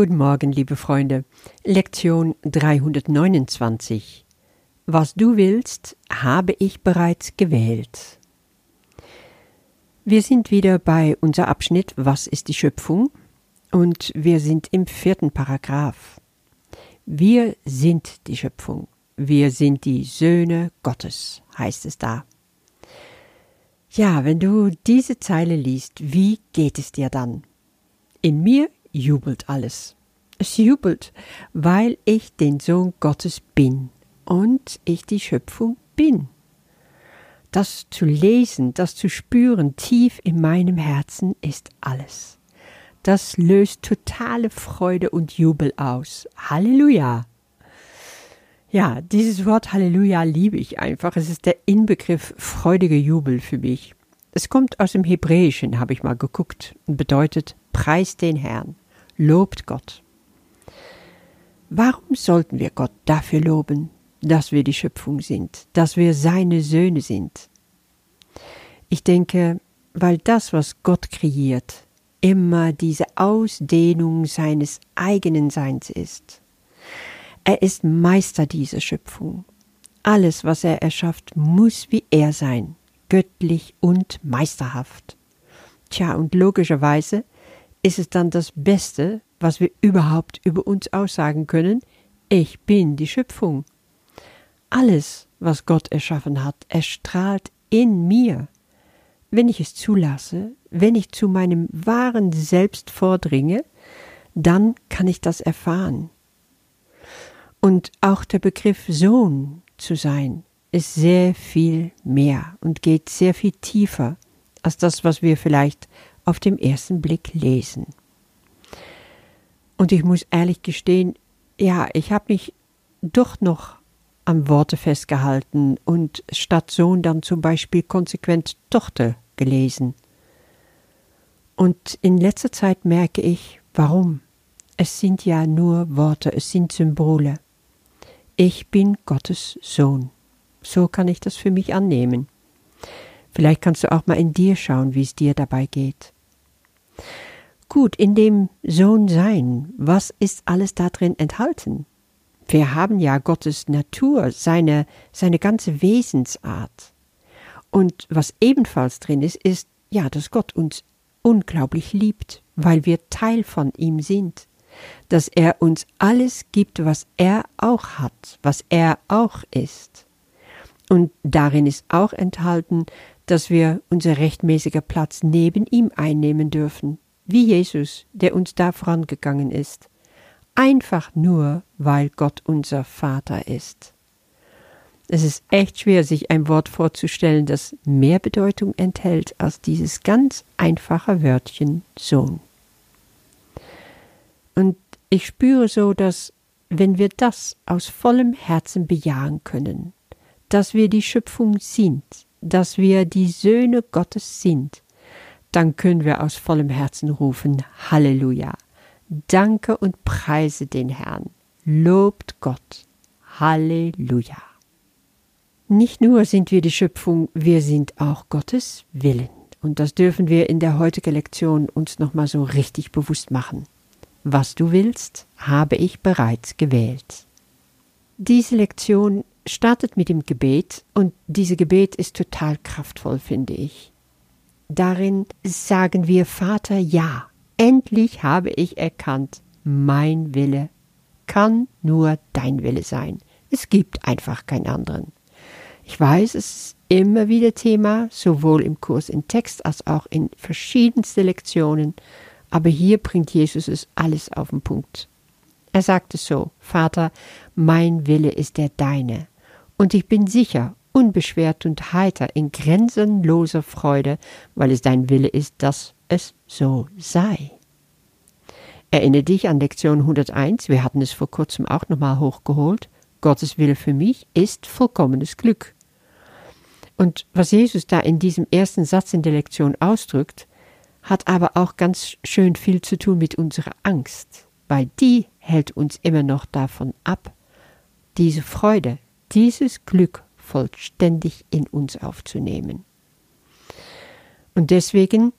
Guten Morgen, liebe Freunde. Lektion 329. Was du willst, habe ich bereits gewählt. Wir sind wieder bei unser Abschnitt Was ist die Schöpfung? Und wir sind im vierten Paragraph. Wir sind die Schöpfung. Wir sind die Söhne Gottes, heißt es da. Ja, wenn du diese Zeile liest, wie geht es dir dann? In mir jubelt alles. Es jubelt, weil ich den Sohn Gottes bin und ich die Schöpfung bin. Das zu lesen, das zu spüren tief in meinem Herzen ist alles. Das löst totale Freude und Jubel aus. Halleluja! Ja, dieses Wort Halleluja liebe ich einfach. Es ist der Inbegriff freudiger Jubel für mich. Es kommt aus dem Hebräischen, habe ich mal geguckt, und bedeutet Preis den Herrn lobt Gott. Warum sollten wir Gott dafür loben, dass wir die Schöpfung sind, dass wir seine Söhne sind? Ich denke, weil das, was Gott kreiert, immer diese Ausdehnung seines eigenen Seins ist. Er ist Meister dieser Schöpfung. Alles, was er erschafft, muss wie er sein, göttlich und meisterhaft. Tja, und logischerweise ist es dann das Beste, was wir überhaupt über uns aussagen können. Ich bin die Schöpfung. Alles, was Gott erschaffen hat, erstrahlt in mir. Wenn ich es zulasse, wenn ich zu meinem wahren Selbst vordringe, dann kann ich das erfahren. Und auch der Begriff Sohn zu sein ist sehr viel mehr und geht sehr viel tiefer als das, was wir vielleicht auf dem ersten Blick lesen. Und ich muss ehrlich gestehen, ja, ich habe mich doch noch am Worte festgehalten und statt Sohn dann zum Beispiel konsequent Tochter gelesen. Und in letzter Zeit merke ich, warum. Es sind ja nur Worte, es sind Symbole. Ich bin Gottes Sohn. So kann ich das für mich annehmen. Vielleicht kannst du auch mal in dir schauen, wie es dir dabei geht. Gut, in dem Sohn sein, was ist alles da drin enthalten? Wir haben ja Gottes Natur, seine, seine ganze Wesensart. Und was ebenfalls drin ist, ist, ja, dass Gott uns unglaublich liebt, weil wir Teil von ihm sind. Dass er uns alles gibt, was er auch hat, was er auch ist. Und darin ist auch enthalten, dass wir unser rechtmäßiger Platz neben ihm einnehmen dürfen, wie Jesus, der uns da vorangegangen ist, einfach nur, weil Gott unser Vater ist. Es ist echt schwer, sich ein Wort vorzustellen, das mehr Bedeutung enthält als dieses ganz einfache Wörtchen Sohn. Und ich spüre so, dass wenn wir das aus vollem Herzen bejahen können, dass wir die Schöpfung sind, dass wir die Söhne Gottes sind, dann können wir aus vollem Herzen rufen Halleluja. Danke und preise den Herrn. Lobt Gott. Halleluja. Nicht nur sind wir die Schöpfung, wir sind auch Gottes Willen. Und das dürfen wir in der heutigen Lektion uns nochmal so richtig bewusst machen. Was du willst, habe ich bereits gewählt. Diese Lektion startet mit dem Gebet und dieses Gebet ist total kraftvoll, finde ich. Darin sagen wir Vater ja, endlich habe ich erkannt, mein Wille kann nur dein Wille sein. Es gibt einfach keinen anderen. Ich weiß, es ist immer wieder Thema, sowohl im Kurs in Text als auch in verschiedenste Lektionen, aber hier bringt Jesus es alles auf den Punkt. Er sagte so, Vater, mein Wille ist der deine, und ich bin sicher, unbeschwert und heiter in grenzenloser Freude, weil es dein Wille ist, dass es so sei. Erinnere dich an Lektion 101, wir hatten es vor kurzem auch nochmal hochgeholt. Gottes Wille für mich ist vollkommenes Glück. Und was Jesus da in diesem ersten Satz in der Lektion ausdrückt, hat aber auch ganz schön viel zu tun mit unserer Angst weil die hält uns immer noch davon ab, diese Freude, dieses Glück vollständig in uns aufzunehmen. Und deswegen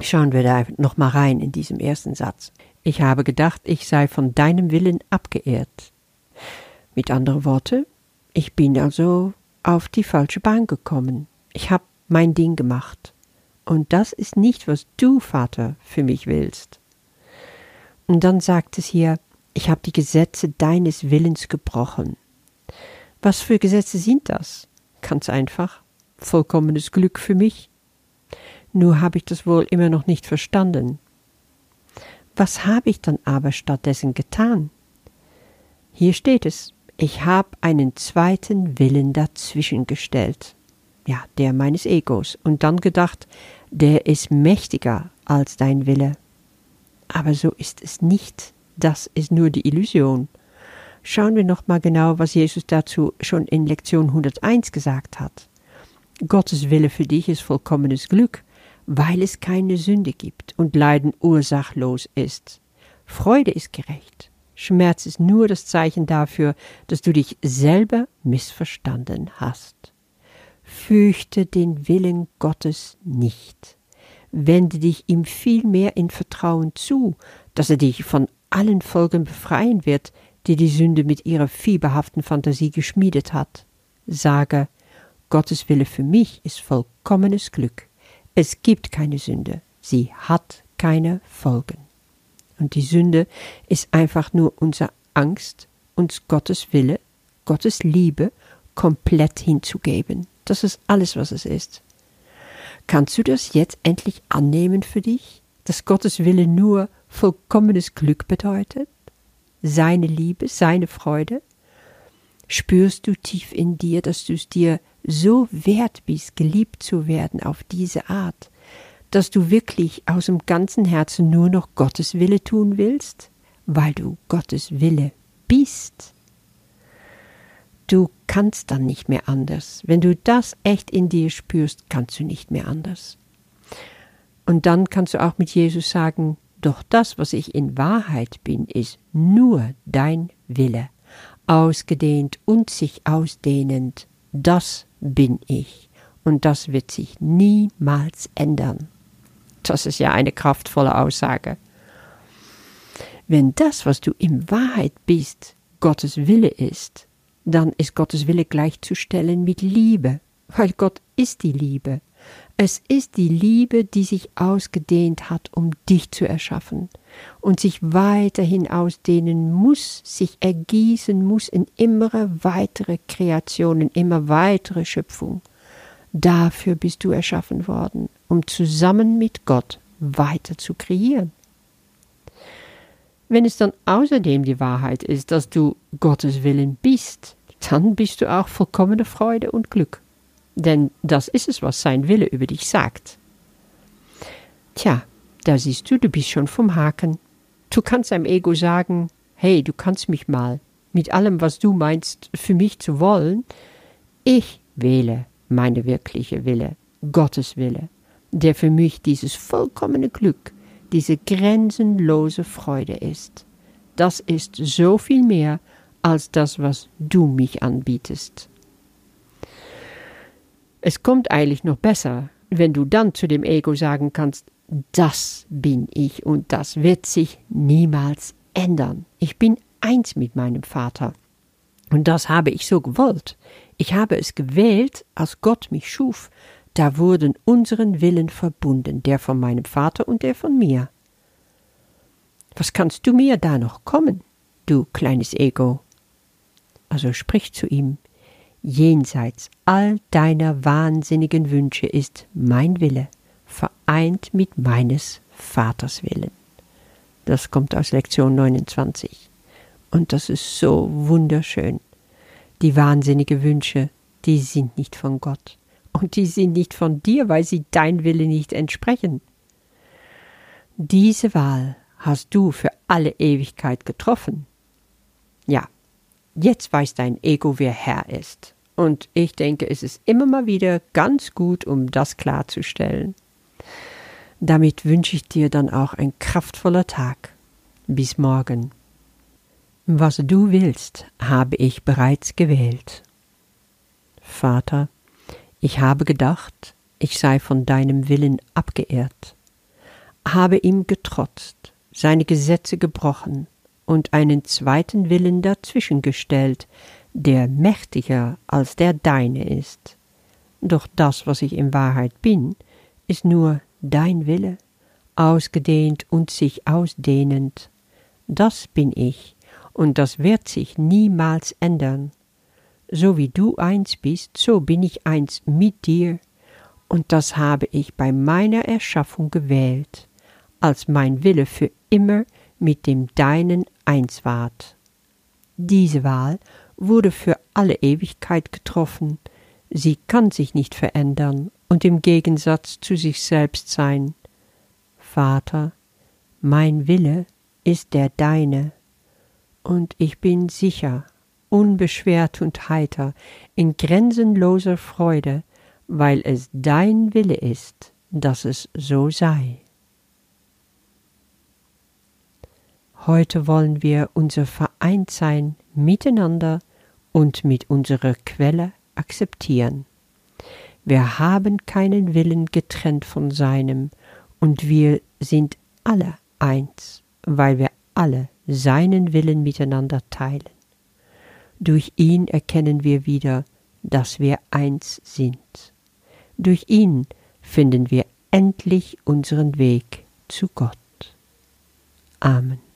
schauen wir da noch mal rein in diesem ersten Satz. Ich habe gedacht, ich sei von deinem Willen abgeehrt. Mit anderen Worten, ich bin also auf die falsche Bahn gekommen. Ich habe mein Ding gemacht. Und das ist nicht, was du, Vater, für mich willst. Und dann sagt es hier, ich habe die Gesetze deines Willens gebrochen. Was für Gesetze sind das? Ganz einfach. Vollkommenes Glück für mich. Nur habe ich das wohl immer noch nicht verstanden. Was habe ich dann aber stattdessen getan? Hier steht es, ich habe einen zweiten Willen dazwischen gestellt. Ja, der meines Egos. Und dann gedacht, der ist mächtiger als dein Wille. Aber so ist es nicht. Das ist nur die Illusion. Schauen wir noch mal genau, was Jesus dazu schon in Lektion 101 gesagt hat. Gottes Wille für dich ist vollkommenes Glück, weil es keine Sünde gibt und Leiden ursachlos ist. Freude ist gerecht. Schmerz ist nur das Zeichen dafür, dass du dich selber missverstanden hast. Fürchte den Willen Gottes nicht. Wende dich ihm vielmehr in Vertrauen zu, dass er dich von allen Folgen befreien wird, die die Sünde mit ihrer fieberhaften Fantasie geschmiedet hat. Sage, Gottes Wille für mich ist vollkommenes Glück. Es gibt keine Sünde, sie hat keine Folgen. Und die Sünde ist einfach nur unsere Angst, uns Gottes Wille, Gottes Liebe komplett hinzugeben. Das ist alles, was es ist. Kannst du das jetzt endlich annehmen für dich, dass Gottes Wille nur vollkommenes Glück bedeutet? Seine Liebe, seine Freude? Spürst du tief in dir, dass du es dir so wert bist, geliebt zu werden auf diese Art, dass du wirklich aus dem ganzen Herzen nur noch Gottes Wille tun willst, weil du Gottes Wille bist. Du kannst dann nicht mehr anders. Wenn du das echt in dir spürst, kannst du nicht mehr anders. Und dann kannst du auch mit Jesus sagen, doch das, was ich in Wahrheit bin, ist nur dein Wille, ausgedehnt und sich ausdehnend, das bin ich, und das wird sich niemals ändern. Das ist ja eine kraftvolle Aussage. Wenn das, was du in Wahrheit bist, Gottes Wille ist, dann ist Gottes Wille gleichzustellen mit Liebe, weil Gott ist die Liebe. Es ist die Liebe, die sich ausgedehnt hat, um dich zu erschaffen und sich weiterhin ausdehnen muss, sich ergießen muss in immer weitere Kreationen, immer weitere Schöpfung. Dafür bist du erschaffen worden, um zusammen mit Gott weiter zu kreieren. Wenn es dann außerdem die Wahrheit ist, dass du Gottes Willen bist, dann bist du auch vollkommene Freude und Glück. Denn das ist es, was sein Wille über dich sagt. Tja, da siehst du, du bist schon vom Haken. Du kannst deinem Ego sagen, hey, du kannst mich mal, mit allem, was du meinst, für mich zu wollen. Ich wähle meine wirkliche Wille, Gottes Wille, der für mich dieses vollkommene Glück, diese grenzenlose Freude ist. Das ist so viel mehr als das, was du mich anbietest. Es kommt eigentlich noch besser, wenn du dann zu dem Ego sagen kannst, das bin ich und das wird sich niemals ändern. Ich bin eins mit meinem Vater. Und das habe ich so gewollt. Ich habe es gewählt, als Gott mich schuf. Da wurden unseren Willen verbunden, der von meinem Vater und der von mir. Was kannst du mir da noch kommen, du kleines Ego? Also sprich zu ihm, jenseits all deiner wahnsinnigen Wünsche ist mein Wille, vereint mit meines Vaters Willen. Das kommt aus Lektion 29. Und das ist so wunderschön. Die wahnsinnigen Wünsche, die sind nicht von Gott. Und die sind nicht von dir, weil sie dein Wille nicht entsprechen. Diese Wahl hast du für alle Ewigkeit getroffen. Ja, jetzt weiß dein Ego, wer Herr ist. Und ich denke, es ist immer mal wieder ganz gut, um das klarzustellen. Damit wünsche ich dir dann auch ein kraftvoller Tag. Bis morgen. Was du willst, habe ich bereits gewählt. Vater, ich habe gedacht, ich sei von deinem Willen abgeehrt, habe ihm getrotzt, seine Gesetze gebrochen und einen zweiten Willen dazwischen gestellt, der mächtiger als der deine ist. Doch das, was ich in Wahrheit bin, ist nur dein Wille, ausgedehnt und sich ausdehnend. Das bin ich, und das wird sich niemals ändern. So wie du eins bist, so bin ich eins mit dir, und das habe ich bei meiner Erschaffung gewählt, als mein Wille für immer mit dem deinen eins ward. Diese Wahl wurde für alle Ewigkeit getroffen, sie kann sich nicht verändern und im Gegensatz zu sich selbst sein. Vater, mein Wille ist der deine, und ich bin sicher, unbeschwert und heiter, in grenzenloser Freude, weil es dein Wille ist, dass es so sei. Heute wollen wir unser Vereintsein miteinander und mit unserer Quelle akzeptieren. Wir haben keinen Willen getrennt von seinem, und wir sind alle eins, weil wir alle seinen Willen miteinander teilen. Durch ihn erkennen wir wieder, dass wir eins sind. Durch ihn finden wir endlich unseren Weg zu Gott. Amen.